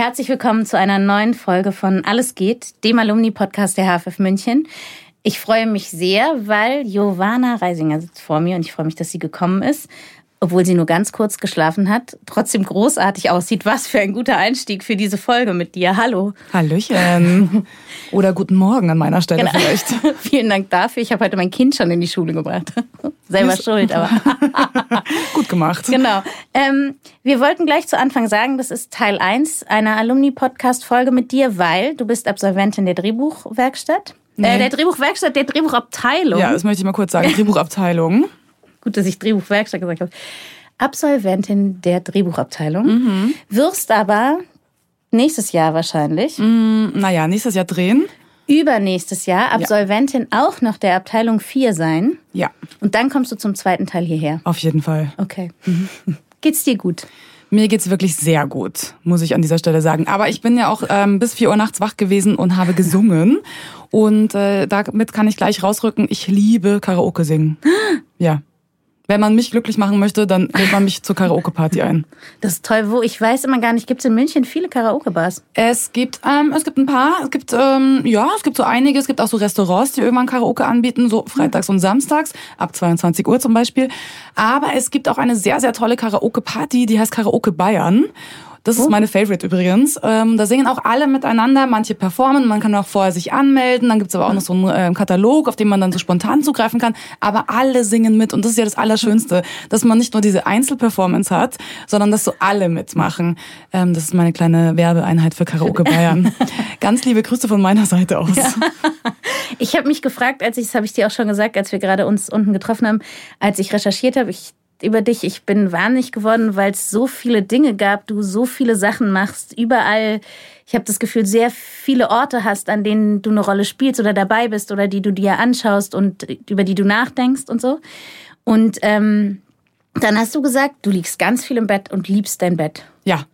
Herzlich willkommen zu einer neuen Folge von Alles geht, dem Alumni-Podcast der HFF München. Ich freue mich sehr, weil Giovanna Reisinger sitzt vor mir und ich freue mich, dass sie gekommen ist obwohl sie nur ganz kurz geschlafen hat, trotzdem großartig aussieht. Was für ein guter Einstieg für diese Folge mit dir. Hallo. Hallöchen. Oder guten Morgen an meiner Stelle genau. vielleicht. Vielen Dank dafür. Ich habe heute mein Kind schon in die Schule gebracht. Selber Just. schuld, aber. Gut gemacht. Genau. Ähm, wir wollten gleich zu Anfang sagen, das ist Teil 1 einer Alumni-Podcast-Folge mit dir, weil du bist Absolventin der Drehbuchwerkstatt. Äh, nee. Äh, der Drehbuchwerkstatt, der Drehbuchabteilung. Ja, das möchte ich mal kurz sagen. Drehbuchabteilung. Gut, dass ich Drehbuchwerkstatt gesagt habe. Absolventin der Drehbuchabteilung. Mhm. Wirst aber nächstes Jahr wahrscheinlich. Mm, naja, nächstes Jahr drehen. Übernächstes Jahr Absolventin ja. auch noch der Abteilung 4 sein. Ja. Und dann kommst du zum zweiten Teil hierher. Auf jeden Fall. Okay. Mhm. Geht's dir gut? Mir geht's wirklich sehr gut, muss ich an dieser Stelle sagen. Aber ich bin ja auch ähm, bis vier Uhr nachts wach gewesen und habe gesungen. Und äh, damit kann ich gleich rausrücken, ich liebe Karaoke singen. Ja. Wenn man mich glücklich machen möchte, dann lädt man mich zur Karaoke-Party ein. Das ist toll. Wo? Ich weiß immer gar nicht, gibt es in München viele Karaoke-Bars? Es gibt, ähm, es gibt ein paar. Es gibt, ähm, ja, es gibt so einige. Es gibt auch so Restaurants, die irgendwann Karaoke anbieten, so freitags und samstags, ab 22 Uhr zum Beispiel. Aber es gibt auch eine sehr, sehr tolle Karaoke-Party, die heißt Karaoke Bayern. Das ist oh. meine Favorite übrigens. Ähm, da singen auch alle miteinander, manche performen, man kann auch vorher sich anmelden, dann gibt's aber auch noch so einen äh, Katalog, auf den man dann so spontan zugreifen kann. Aber alle singen mit und das ist ja das Allerschönste, dass man nicht nur diese Einzelperformance hat, sondern dass so alle mitmachen. Ähm, das ist meine kleine Werbeeinheit für Karaoke Bayern. Ganz liebe Grüße von meiner Seite aus. Ja. Ich habe mich gefragt, als ich, das habe ich dir auch schon gesagt, als wir gerade uns unten getroffen haben, als ich recherchiert habe, ich über dich. Ich bin wahnsinnig geworden, weil es so viele Dinge gab, du so viele Sachen machst, überall. Ich habe das Gefühl, sehr viele Orte hast, an denen du eine Rolle spielst oder dabei bist oder die du dir anschaust und über die du nachdenkst und so. Und ähm, dann hast du gesagt, du liegst ganz viel im Bett und liebst dein Bett. Ja.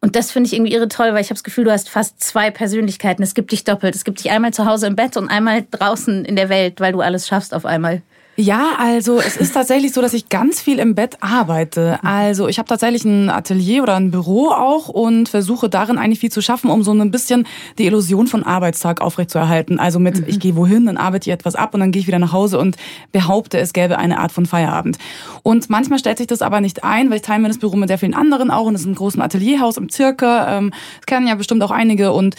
Und das finde ich irgendwie irre toll, weil ich habe das Gefühl, du hast fast zwei Persönlichkeiten. Es gibt dich doppelt. Es gibt dich einmal zu Hause im Bett und einmal draußen in der Welt, weil du alles schaffst auf einmal. Ja, also es ist tatsächlich so, dass ich ganz viel im Bett arbeite. Also ich habe tatsächlich ein Atelier oder ein Büro auch und versuche darin eigentlich viel zu schaffen, um so ein bisschen die Illusion von Arbeitstag aufrechtzuerhalten. Also mit, ich gehe wohin, dann arbeite ich etwas ab und dann gehe ich wieder nach Hause und behaupte, es gäbe eine Art von Feierabend. Und manchmal stellt sich das aber nicht ein, weil ich teile mir das Büro mit sehr vielen anderen auch und es ist ein großes Atelierhaus im Zirka. Ähm, das kennen ja bestimmt auch einige und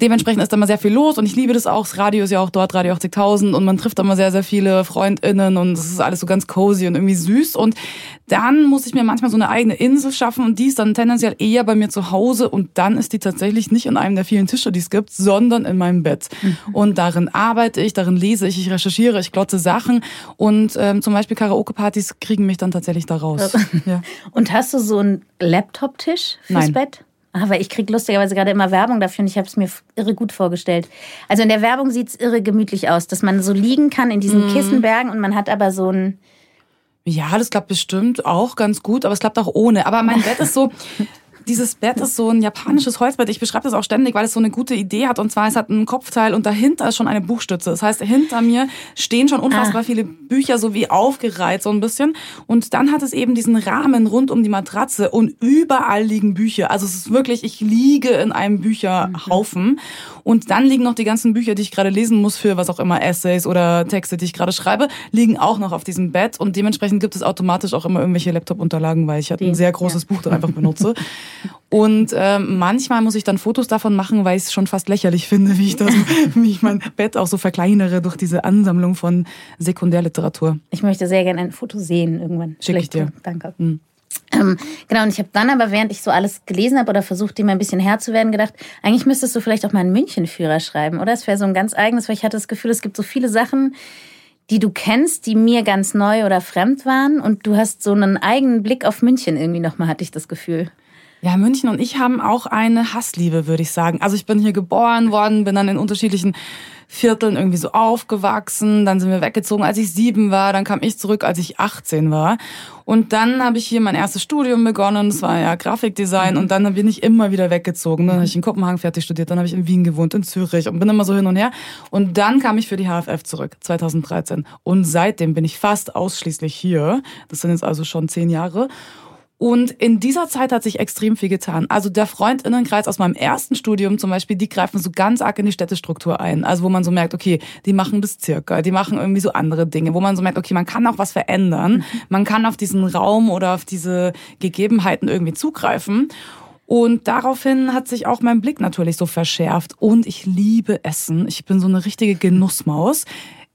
dementsprechend ist da immer sehr viel los und ich liebe das auch. Das Radio ist ja auch dort, Radio 80.000 und man trifft immer sehr, sehr viele FreundInnen Freundinnen und es ist alles so ganz cozy und irgendwie süß. Und dann muss ich mir manchmal so eine eigene Insel schaffen und die ist dann tendenziell eher bei mir zu Hause und dann ist die tatsächlich nicht in einem der vielen Tische, die es gibt, sondern in meinem Bett. Mhm. Und darin arbeite ich, darin lese ich, ich recherchiere, ich glotze Sachen und ähm, zum Beispiel Karaoke-Partys kriegen mich dann tatsächlich da raus. Ja. Und hast du so einen Laptop-Tisch fürs Nein. Bett? Aber ich kriege lustigerweise gerade immer Werbung dafür und ich habe es mir irre gut vorgestellt. Also in der Werbung sieht es irre gemütlich aus, dass man so liegen kann in diesen mhm. Kissenbergen und man hat aber so ein... Ja, das klappt bestimmt auch ganz gut, aber es klappt auch ohne. Aber mein Bett ist so, dieses Bett ist so ein japanisches Holzbett. Ich beschreibe das auch ständig, weil es so eine gute Idee hat. Und zwar, es hat ein Kopfteil und dahinter ist schon eine Buchstütze. Das heißt, hinter mir stehen schon unfassbar ah. viele Bücher so wie aufgereiht so ein bisschen. Und dann hat es eben diesen Rahmen rund um die Matratze und überall liegen Bücher. Also es ist wirklich, ich liege in einem Bücherhaufen. Und dann liegen noch die ganzen Bücher, die ich gerade lesen muss für was auch immer, Essays oder Texte, die ich gerade schreibe, liegen auch noch auf diesem Bett. Und dementsprechend gibt es automatisch auch immer irgendwelche Laptop-Unterlagen, weil ich halt ein sehr großes ja. Buch da einfach benutze. Und äh, manchmal muss ich dann Fotos davon machen, weil ich es schon fast lächerlich finde, wie ich das, wie ich mein Bett auch so verkleinere durch diese Ansammlung von Sekundärliteratur. Ich möchte sehr gerne ein Foto sehen irgendwann. Schick ich dir. Danke. Mhm. Ähm, genau, und ich habe dann aber, während ich so alles gelesen habe oder versucht, dem ein bisschen Herr zu werden, gedacht, eigentlich müsstest du vielleicht auch mal einen Münchenführer schreiben, oder? Es wäre so ein ganz eigenes, weil ich hatte das Gefühl, es gibt so viele Sachen, die du kennst, die mir ganz neu oder fremd waren und du hast so einen eigenen Blick auf München irgendwie nochmal, hatte ich das Gefühl. Ja, München und ich haben auch eine Hassliebe, würde ich sagen. Also ich bin hier geboren worden, bin dann in unterschiedlichen Vierteln irgendwie so aufgewachsen. Dann sind wir weggezogen, als ich sieben war. Dann kam ich zurück, als ich 18 war. Und dann habe ich hier mein erstes Studium begonnen. Das war ja Grafikdesign. Und dann bin ich immer wieder weggezogen. Dann habe ich in Kopenhagen fertig studiert. Dann habe ich in Wien gewohnt, in Zürich und bin immer so hin und her. Und dann kam ich für die HFF zurück, 2013. Und seitdem bin ich fast ausschließlich hier. Das sind jetzt also schon zehn Jahre. Und in dieser Zeit hat sich extrem viel getan. Also der Freundinnenkreis aus meinem ersten Studium zum Beispiel, die greifen so ganz arg in die Städtestruktur ein. Also wo man so merkt, okay, die machen das circa, die machen irgendwie so andere Dinge, wo man so merkt, okay, man kann auch was verändern. Man kann auf diesen Raum oder auf diese Gegebenheiten irgendwie zugreifen. Und daraufhin hat sich auch mein Blick natürlich so verschärft. Und ich liebe Essen. Ich bin so eine richtige Genussmaus.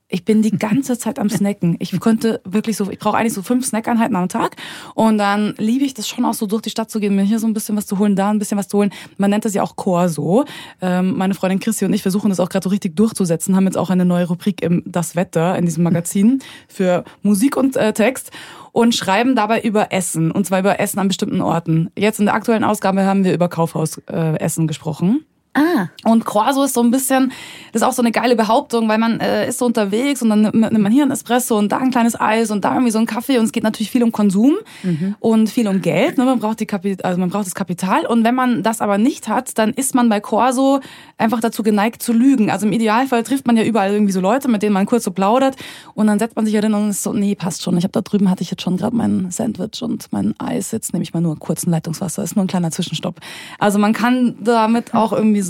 Ich bin die ganze Zeit am Snacken. Ich könnte wirklich so, ich brauche eigentlich so fünf Snackeinheiten am Tag. Und dann liebe ich das schon auch so durch die Stadt zu gehen, mir hier so ein bisschen was zu holen, da ein bisschen was zu holen. Man nennt das ja auch Corso. Ähm, meine Freundin Christi und ich versuchen das auch gerade so richtig durchzusetzen, haben jetzt auch eine neue Rubrik im Das Wetter in diesem Magazin für Musik und äh, Text und schreiben dabei über Essen. Und zwar über Essen an bestimmten Orten. Jetzt in der aktuellen Ausgabe haben wir über Kaufhausessen äh, gesprochen. Ah. Und Croissant ist so ein bisschen, das ist auch so eine geile Behauptung, weil man äh, ist so unterwegs und dann nimmt man hier ein Espresso und da ein kleines Eis und da irgendwie so ein Kaffee und es geht natürlich viel um Konsum mhm. und viel um Geld. Ne? Man braucht die Kapit also man braucht das Kapital und wenn man das aber nicht hat, dann ist man bei Corso einfach dazu geneigt zu lügen. Also im Idealfall trifft man ja überall irgendwie so Leute, mit denen man kurz so plaudert und dann setzt man sich ja hin und ist so, nee, passt schon. Ich habe da drüben hatte ich jetzt schon gerade mein Sandwich und mein Eis. Jetzt nehme ich mal nur kurz ein Leitungswasser. Ist nur ein kleiner Zwischenstopp. Also man kann damit auch irgendwie so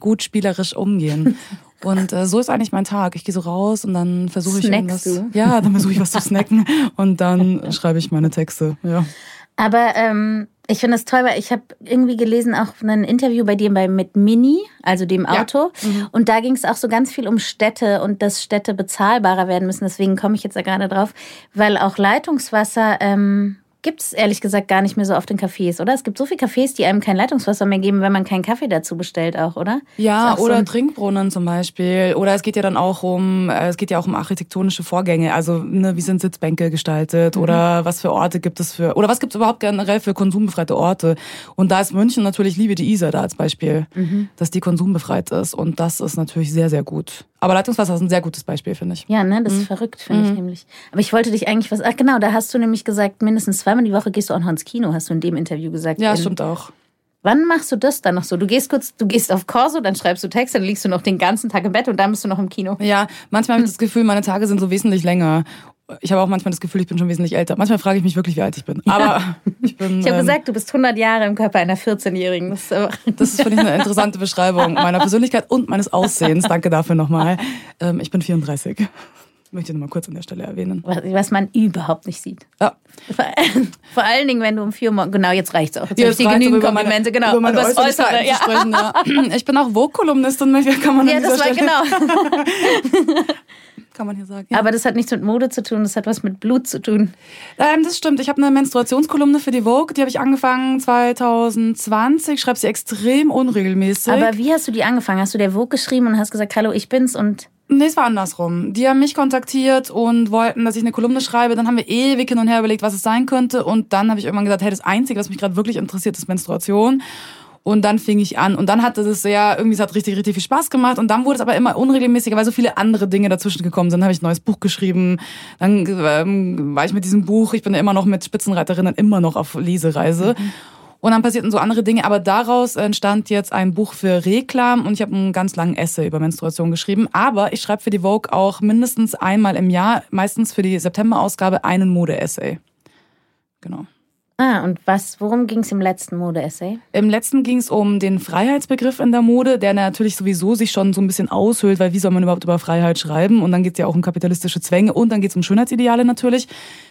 gut spielerisch umgehen. Und äh, so ist eigentlich mein Tag. Ich gehe so raus und dann versuche ich Snackst irgendwas. Du? Ja, dann versuche ich was zu snacken und dann schreibe ich meine Texte. Ja. Aber ähm, ich finde das toll, weil ich habe irgendwie gelesen auch ein Interview bei dir bei mit Mini, also dem Auto. Ja. Mhm. Und da ging es auch so ganz viel um Städte und dass Städte bezahlbarer werden müssen. Deswegen komme ich jetzt da gerade drauf, weil auch Leitungswasser ähm, gibt es ehrlich gesagt gar nicht mehr so oft in Cafés, oder? Es gibt so viele Cafés, die einem kein Leitungswasser mehr geben, wenn man keinen Kaffee dazu bestellt auch, oder? Ja, auch oder so Trinkbrunnen zum Beispiel. Oder es geht ja dann auch um, äh, es geht ja auch um architektonische Vorgänge. Also ne, wie sind Sitzbänke gestaltet mhm. oder was für Orte gibt es für, oder was gibt es überhaupt generell für konsumbefreite Orte? Und da ist München natürlich, liebe die Isar da als Beispiel, mhm. dass die konsumbefreit ist. Und das ist natürlich sehr, sehr gut. Aber Leitungswasser ist ein sehr gutes Beispiel, finde ich. Ja, ne, das ist mhm. verrückt, finde ich mhm. nämlich. Aber ich wollte dich eigentlich was, ach genau, da hast du nämlich gesagt, mindestens zweimal die Woche gehst du auch noch ins Kino, hast du in dem Interview gesagt. Ja, stimmt auch. Wann machst du das dann noch so? Du gehst kurz, du gehst auf Corso, dann schreibst du Texte, dann liegst du noch den ganzen Tag im Bett und dann bist du noch im Kino. Ja, manchmal habe ich das Gefühl, meine Tage sind so wesentlich länger. Ich habe auch manchmal das Gefühl, ich bin schon wesentlich älter. Manchmal frage ich mich wirklich, wie alt ich bin. Aber ich bin. Ich habe ähm, gesagt, du bist 100 Jahre im Körper einer 14-Jährigen. Das, das ist, finde ich, eine interessante Beschreibung meiner Persönlichkeit und meines Aussehens. Danke dafür nochmal. Ähm, ich bin 34. Möchte ich nochmal kurz an der Stelle erwähnen. Was man überhaupt nicht sieht. Ja. Vor, vor allen Dingen, wenn du um vier Uhr genau, jetzt reicht's auch. Jetzt habe ich genügend Komplimente, genau. Über meine und Äußere, ja. sprechen, ja. Ich bin auch Vogue-Kolumnistin, kann man Ja, das war Stelle. genau. Kann man hier sagen. Ja. Aber das hat nichts mit Mode zu tun, das hat was mit Blut zu tun. Ähm, das stimmt. Ich habe eine Menstruationskolumne für die Vogue, die habe ich angefangen 2020. Ich schreibe sie extrem unregelmäßig. Aber wie hast du die angefangen? Hast du der Vogue geschrieben und hast gesagt, hallo, ich bin's und Nee, es war andersrum. Die haben mich kontaktiert und wollten, dass ich eine Kolumne schreibe. Dann haben wir ewig hin und her überlegt, was es sein könnte. Und dann habe ich irgendwann gesagt, hey, das Einzige, was mich gerade wirklich interessiert, ist Menstruation. Und dann fing ich an. Und dann hatte es sehr, irgendwie, es hat richtig, richtig viel Spaß gemacht. Und dann wurde es aber immer unregelmäßiger, weil so viele andere Dinge dazwischen gekommen sind. Dann habe ich ein neues Buch geschrieben. Dann ähm, war ich mit diesem Buch, ich bin ja immer noch mit Spitzenreiterinnen immer noch auf Lesereise. Mhm. Und dann passierten so andere Dinge. Aber daraus entstand jetzt ein Buch für Reklam und ich habe einen ganz langen Essay über Menstruation geschrieben. Aber ich schreibe für die Vogue auch mindestens einmal im Jahr, meistens für die September-Ausgabe, einen Mode-Essay. Genau. Ah, und was, worum ging es im letzten Mode-Essay? Im letzten ging es um den Freiheitsbegriff in der Mode, der natürlich sowieso sich schon so ein bisschen aushöhlt, weil wie soll man überhaupt über Freiheit schreiben? Und dann geht es ja auch um kapitalistische Zwänge und dann geht es um Schönheitsideale natürlich.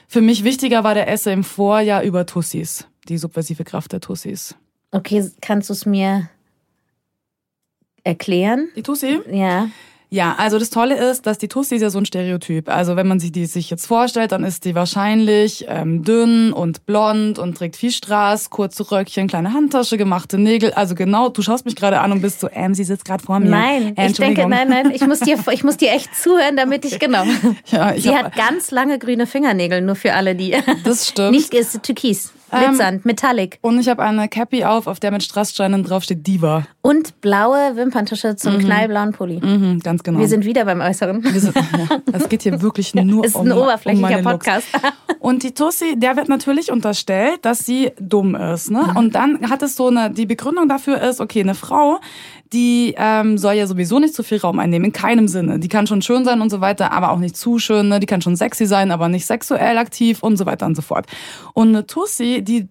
Für mich wichtiger war der Essay im Vorjahr über Tussis die subversive Kraft der Tussis. Okay, kannst du es mir erklären? Die Tussi? Ja. Ja, also das Tolle ist, dass die Tussi ist ja so ein Stereotyp. Also wenn man sich die sich jetzt vorstellt, dann ist die wahrscheinlich ähm, dünn und blond und trägt viel Straß, kurze Röckchen, kleine Handtasche, gemachte Nägel. Also genau, du schaust mich gerade an und bist so, ähm, sie sitzt gerade vor mir. Nein, äh, ich denke, nein, nein, ich muss dir, ich muss dir echt zuhören, damit ich genau. Ja, ich sie hab, hat ganz lange grüne Fingernägel, nur für alle, die. Das stimmt. Nicht ist türkis. Glitzernd, Metallic. Und ich habe eine Cappy auf, auf der mit Strasssteinen drauf steht Diva. Und blaue Wimperntusche zum knallblauen Pulli. Mhm, ganz genau. Wir sind wieder beim Äußeren. Wir sind, ja, es geht hier wirklich nur Es ist um, ein oberflächlicher um meine Looks. Podcast. Und die Tussi, der wird natürlich unterstellt, dass sie dumm ist. Ne? Und dann hat es so eine, die Begründung dafür ist, okay, eine Frau, die ähm, soll ja sowieso nicht zu viel Raum einnehmen, in keinem Sinne. Die kann schon schön sein und so weiter, aber auch nicht zu schön. Ne? Die kann schon sexy sein, aber nicht sexuell aktiv und so weiter und so fort. Und eine Tussi, die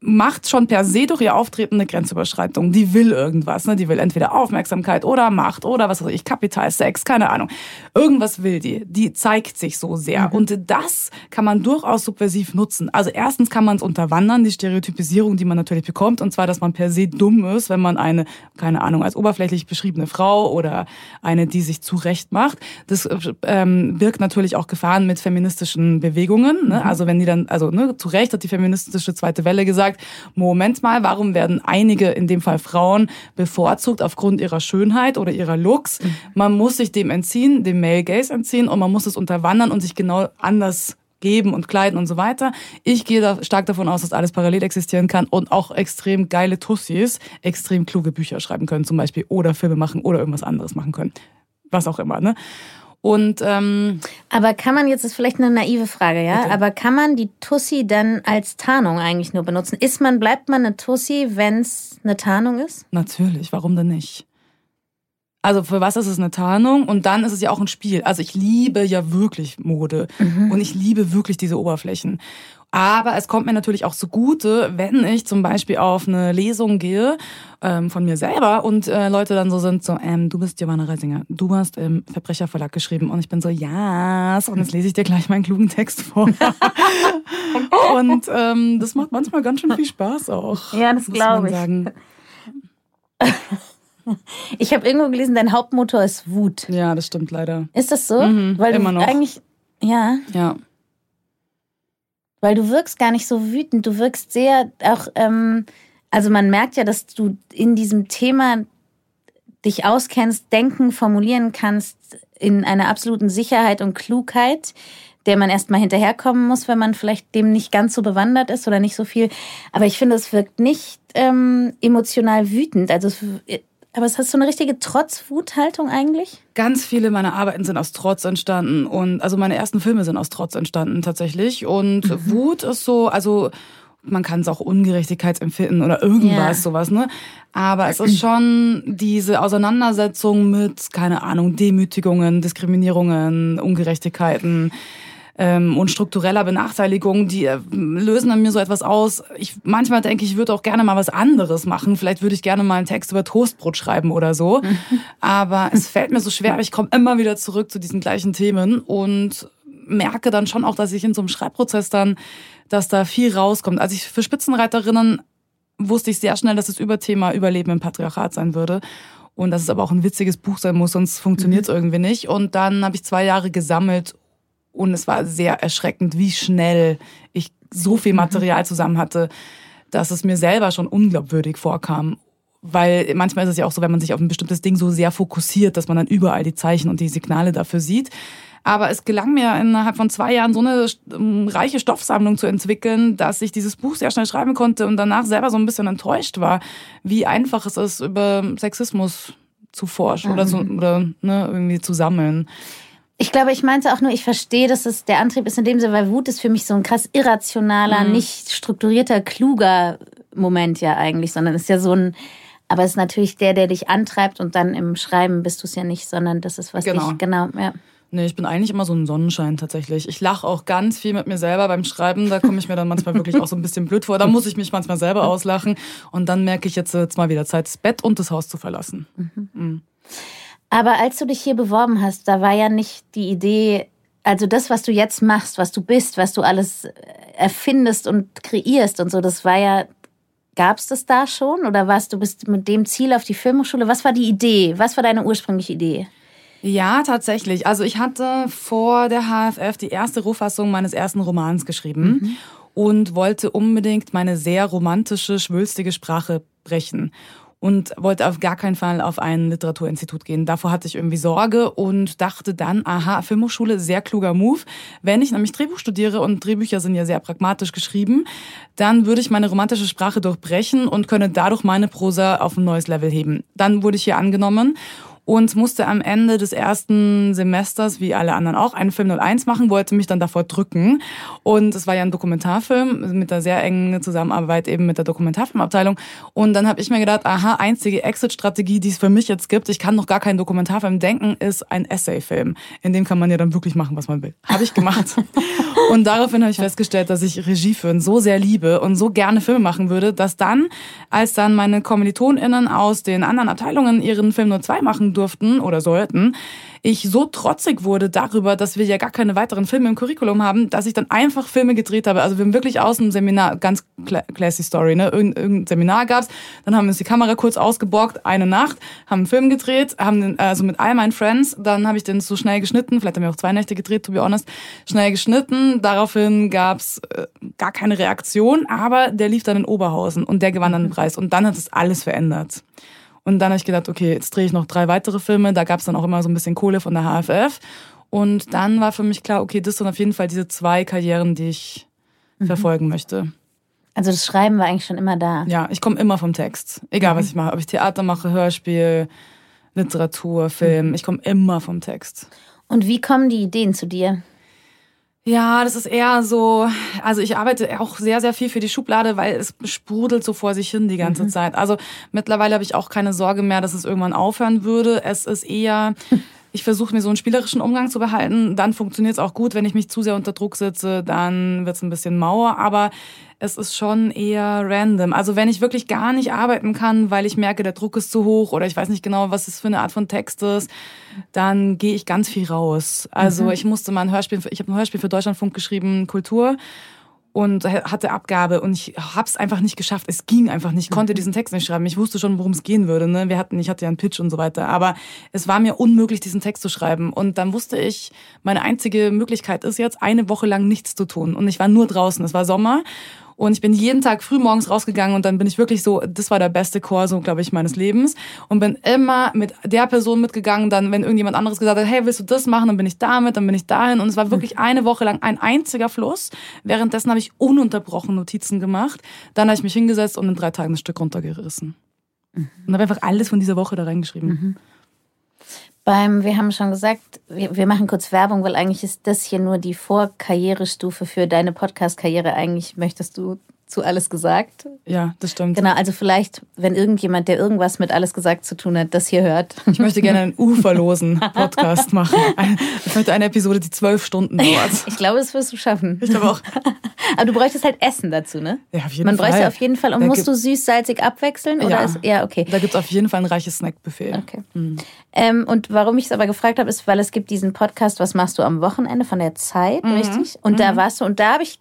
macht schon per se durch ihr Auftreten eine Grenzüberschreitung. Die will irgendwas, ne? Die will entweder Aufmerksamkeit oder Macht oder was weiß ich, Kapitalsex, keine Ahnung. Irgendwas will die. Die zeigt sich so sehr. Und das kann man durchaus subversiv nutzen. Also erstens kann man es unterwandern, die Stereotypisierung, die man natürlich bekommt, und zwar, dass man per se dumm ist, wenn man eine, keine Ahnung, als oberflächlich beschriebene Frau oder eine, die sich zurecht macht. Das ähm, birgt natürlich auch Gefahren mit feministischen Bewegungen. Ne? Also wenn die dann, also ne, zu Recht hat die feministische zweite Welle gesagt, Moment mal, warum werden einige, in dem Fall Frauen, bevorzugt aufgrund ihrer Schönheit oder ihrer Looks? Man muss sich dem entziehen, dem Male Gaze entziehen und man muss es unterwandern und sich genau anders geben und kleiden und so weiter. Ich gehe da stark davon aus, dass alles parallel existieren kann und auch extrem geile Tussis extrem kluge Bücher schreiben können zum Beispiel oder Filme machen oder irgendwas anderes machen können. Was auch immer, ne? Und ähm, Aber kann man, jetzt ist vielleicht eine naive Frage, ja, aber kann man die Tussi dann als Tarnung eigentlich nur benutzen? Ist man, bleibt man eine Tussi, wenn es eine Tarnung ist? Natürlich, warum denn nicht? Also für was ist es eine Tarnung? Und dann ist es ja auch ein Spiel. Also ich liebe ja wirklich Mode und ich liebe wirklich diese Oberflächen. Aber es kommt mir natürlich auch zugute, wenn ich zum Beispiel auf eine Lesung gehe ähm, von mir selber und äh, Leute dann so sind, so, ähm, du bist Giovanna Reisinger, du hast im Verbrecherverlag geschrieben und ich bin so, ja, und jetzt lese ich dir gleich meinen klugen Text vor. und ähm, das macht manchmal ganz schön viel Spaß auch. Ja, das muss glaub man ich. Sagen. Ich habe irgendwo gelesen, dein Hauptmotor ist Wut. Ja, das stimmt leider. Ist das so? Mhm, Weil immer noch. eigentlich, ja, Ja. Weil du wirkst gar nicht so wütend. Du wirkst sehr auch, ähm, also man merkt ja, dass du in diesem Thema dich auskennst, denken, formulieren kannst in einer absoluten Sicherheit und Klugheit, der man erstmal hinterherkommen muss, wenn man vielleicht dem nicht ganz so bewandert ist oder nicht so viel. Aber ich finde, es wirkt nicht ähm, emotional wütend. Also, aber es hast so eine richtige Trotz-Wut-Haltung eigentlich? Ganz viele meiner Arbeiten sind aus Trotz entstanden und also meine ersten Filme sind aus Trotz entstanden tatsächlich und Wut ist so, also man kann es auch Ungerechtigkeitsempfinden oder irgendwas Ja. sowas, ne? Aber es ist schon diese Auseinandersetzung mit keine Ahnung Demütigungen, Diskriminierungen, Ungerechtigkeiten ähm, und struktureller Benachteiligung, die äh, lösen an mir so etwas aus. Ich manchmal denke ich, ich würde auch gerne mal was anderes machen. Vielleicht würde ich gerne mal einen Text über Toastbrot schreiben oder so. Aber es fällt mir so schwer. Ich komme immer wieder zurück zu diesen gleichen Themen und merke dann schon auch, dass ich in so einem Schreibprozess dann, dass da viel rauskommt. Als ich für Spitzenreiterinnen wusste ich sehr schnell, dass das Überthema Überleben im Patriarchat sein würde. Und dass es aber auch ein witziges Buch sein muss, sonst funktioniert es irgendwie nicht. Und dann habe ich zwei Jahre gesammelt und es war sehr erschreckend, wie schnell ich so viel Material zusammen hatte, dass es mir selber schon unglaubwürdig vorkam. Weil manchmal ist es ja auch so, wenn man sich auf ein bestimmtes Ding so sehr fokussiert, dass man dann überall die Zeichen und die Signale dafür sieht. Aber es gelang mir innerhalb von zwei Jahren so eine ähm, reiche Stoffsammlung zu entwickeln, dass ich dieses Buch sehr schnell schreiben konnte und danach selber so ein bisschen enttäuscht war, wie einfach es ist, über Sexismus zu forschen oder, so, oder ne, irgendwie zu sammeln. Ich glaube, ich meinte auch nur, ich verstehe, dass es der Antrieb ist in dem Sinne, weil Wut ist für mich so ein krass irrationaler, nicht strukturierter, kluger Moment ja eigentlich, sondern ist ja so ein, aber es ist natürlich der, der dich antreibt und dann im Schreiben bist du es ja nicht, sondern das ist was Genau. ich, genau, ja. Nee, ich bin eigentlich immer so ein Sonnenschein tatsächlich. Ich lache auch ganz viel mit mir selber beim Schreiben. Da komme ich mir dann manchmal wirklich auch so ein bisschen blöd vor. Da muss ich mich manchmal selber auslachen. Und dann merke ich jetzt, jetzt mal wieder Zeit, das Bett und das Haus zu verlassen. Aber als du dich hier beworben hast, da war ja nicht die Idee, also das, was du jetzt machst, was du bist, was du alles äh, erfindest und kreierst und so, das war ja, gab es das da schon? Oder warst du bist mit dem Ziel auf die Filmhochschule? Was war die Idee? Was war deine ursprüngliche Idee? Ja, tatsächlich. Also ich hatte vor der HFF die erste Rohfassung meines ersten Romans geschrieben und wollte unbedingt meine sehr romantische, schwülstige Sprache brechen. Und wollte auf gar keinen Fall auf ein Literaturinstitut gehen. Davor hatte ich irgendwie Sorge und dachte dann, aha, Filmhochschule, sehr kluger Move. Wenn ich nämlich Drehbuch studiere und Drehbücher sind ja sehr pragmatisch geschrieben, dann würde ich meine romantische Sprache durchbrechen und könne dadurch meine Prosa auf ein neues Level heben. Dann wurde ich hier angenommen und musste am Ende des ersten Semesters, wie alle anderen auch, einen Film 01 machen, wollte mich dann davor drücken. Und es war ja ein Dokumentarfilm mit einer sehr engen Zusammenarbeit eben mit der Dokumentarfilmabteilung. Und dann habe ich mir gedacht, aha, einzige Exit-Strategie, die es für mich jetzt gibt, ich kann noch gar keinen Dokumentarfilm denken, ist ein Essay-Film. In dem kann man ja dann wirklich machen, was man will. Habe ich gemacht. und daraufhin habe ich festgestellt, dass ich Regie führen so sehr liebe und so gerne Filme machen würde, dass dann, als dann meine KommilitonInnen aus den anderen Abteilungen ihren Film nur zwei machen durften oder sollten, ich so trotzig wurde darüber, dass wir ja gar keine weiteren Filme im Curriculum haben, dass ich dann einfach Filme gedreht habe. Also wir haben wirklich aus dem Seminar, ganz classy Story, ne? Irgend, irgendein Seminar gab's, dann haben wir uns die Kamera kurz ausgeborgt, eine Nacht, haben einen Film gedreht, haben den, also mit all meinen Friends, dann habe ich den so schnell geschnitten, vielleicht haben wir auch zwei Nächte gedreht, to be honest, schnell geschnitten, daraufhin gab's äh, gar keine Reaktion, aber der lief dann in Oberhausen und der gewann dann den Preis und dann hat es alles verändert. Und dann habe ich gedacht, okay, jetzt drehe ich noch drei weitere Filme. Da gab es dann auch immer so ein bisschen Kohle von der HFF. Und dann war für mich klar, okay, das sind auf jeden Fall diese zwei Karrieren, die ich mhm. verfolgen möchte. Also das Schreiben war eigentlich schon immer da. Ja, ich komme immer vom Text. Egal, mhm. was ich mache. Ob ich Theater mache, Hörspiel, Literatur, Film. Mhm. Ich komme immer vom Text. Und wie kommen die Ideen zu dir? Ja, das ist eher so, also ich arbeite auch sehr, sehr viel für die Schublade, weil es sprudelt so vor sich hin die ganze mhm. Zeit. Also mittlerweile habe ich auch keine Sorge mehr, dass es irgendwann aufhören würde. Es ist eher, ich versuche mir so einen spielerischen Umgang zu behalten. Dann funktioniert es auch gut. Wenn ich mich zu sehr unter Druck sitze, dann wird es ein bisschen mauer. Aber es ist schon eher random. Also wenn ich wirklich gar nicht arbeiten kann, weil ich merke, der Druck ist zu hoch oder ich weiß nicht genau, was es für eine Art von Text ist, dann gehe ich ganz viel raus. Also mhm. ich musste mal ein Hörspiel, ich habe ein Hörspiel für Deutschlandfunk geschrieben, Kultur und hatte Abgabe und ich hab's einfach nicht geschafft. Es ging einfach nicht. Ich konnte mhm. diesen Text nicht schreiben. Ich wusste schon, worum es gehen würde. Ne? Wir hatten, ich hatte ja einen Pitch und so weiter. Aber es war mir unmöglich, diesen Text zu schreiben. Und dann wusste ich, meine einzige Möglichkeit ist jetzt, eine Woche lang nichts zu tun. Und ich war nur draußen. Es war Sommer und ich bin jeden Tag früh morgens rausgegangen und dann bin ich wirklich so, das war der beste Chor, so glaube ich, meines Lebens. Und bin immer mit der Person mitgegangen, dann, wenn irgendjemand anderes gesagt hat, hey, willst du das machen? Dann bin ich damit, dann bin ich dahin. Und es war wirklich eine Woche lang ein einziger Fluss. Währenddessen habe ich ununterbrochen Notizen gemacht. Dann habe ich mich hingesetzt und in drei Tagen ein Stück runtergerissen. Mhm. Und habe einfach alles von dieser Woche da reingeschrieben. Mhm. Beim, wir haben schon gesagt, wir, wir machen kurz Werbung, weil eigentlich ist das hier nur die Vorkarrierestufe für deine Podcast-Karriere. Eigentlich möchtest du zu alles gesagt. Ja, das stimmt. Genau, also vielleicht, wenn irgendjemand, der irgendwas mit alles gesagt zu tun hat, das hier hört. Ich möchte gerne einen uferlosen Podcast machen. Ich möchte eine Episode, die zwölf Stunden dauert. Ich glaube, das wirst du schaffen. Ich glaube auch. Aber du bräuchtest halt Essen dazu, ne? Ja, auf jeden Man Fall. Man bräuchte auf jeden Fall. Und da musst du süß-salzig abwechseln? Oder ja. Ist, ja, okay. Da gibt es auf jeden Fall ein reiches Snackbuffet. Okay. Mhm. Ähm, und warum ich es aber gefragt habe, ist, weil es gibt diesen Podcast, was machst du am Wochenende von der Zeit, mhm. richtig? Und mhm. da warst du, und da habe ich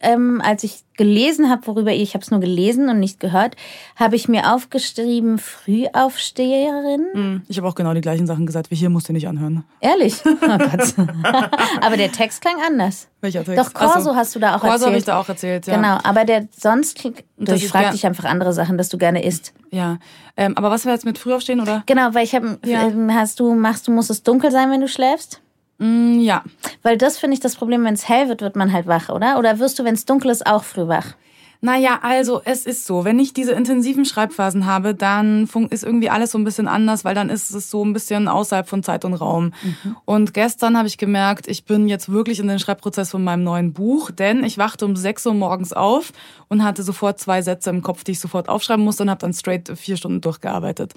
ähm, als ich gelesen habe, worüber ihr, ich habe es nur gelesen und nicht gehört, habe ich mir aufgeschrieben, Frühaufsteherin. Mm, ich habe auch genau die gleichen Sachen gesagt, wie hier musst du nicht anhören. Ehrlich? Oh Gott. aber der Text klang anders. Welcher Text? Doch, Corso also, hast du da auch Corso erzählt. Corso habe ich da auch erzählt, ja. Genau, aber der sonst, ich frage dich einfach andere Sachen, dass du gerne isst. Ja, ähm, aber was war jetzt mit Frühaufstehen, oder? Genau, weil ich habe, ja. Ähm, hast du, machst du, muss es dunkel sein, wenn du schläfst? Mm, ja. Weil das finde ich das Problem, wenn es hell wird, wird man halt wach, oder? Oder wirst du, wenn es dunkel ist, auch früh wach? Naja, also es ist so, wenn ich diese intensiven Schreibphasen habe, dann ist irgendwie alles so ein bisschen anders, weil dann ist es so ein bisschen außerhalb von Zeit und Raum. Mhm. Und gestern habe ich gemerkt, ich bin jetzt wirklich in den Schreibprozess von meinem neuen Buch, denn ich wachte um 6 Uhr morgens auf und hatte sofort zwei Sätze im Kopf, die ich sofort aufschreiben musste und habe dann straight vier Stunden durchgearbeitet.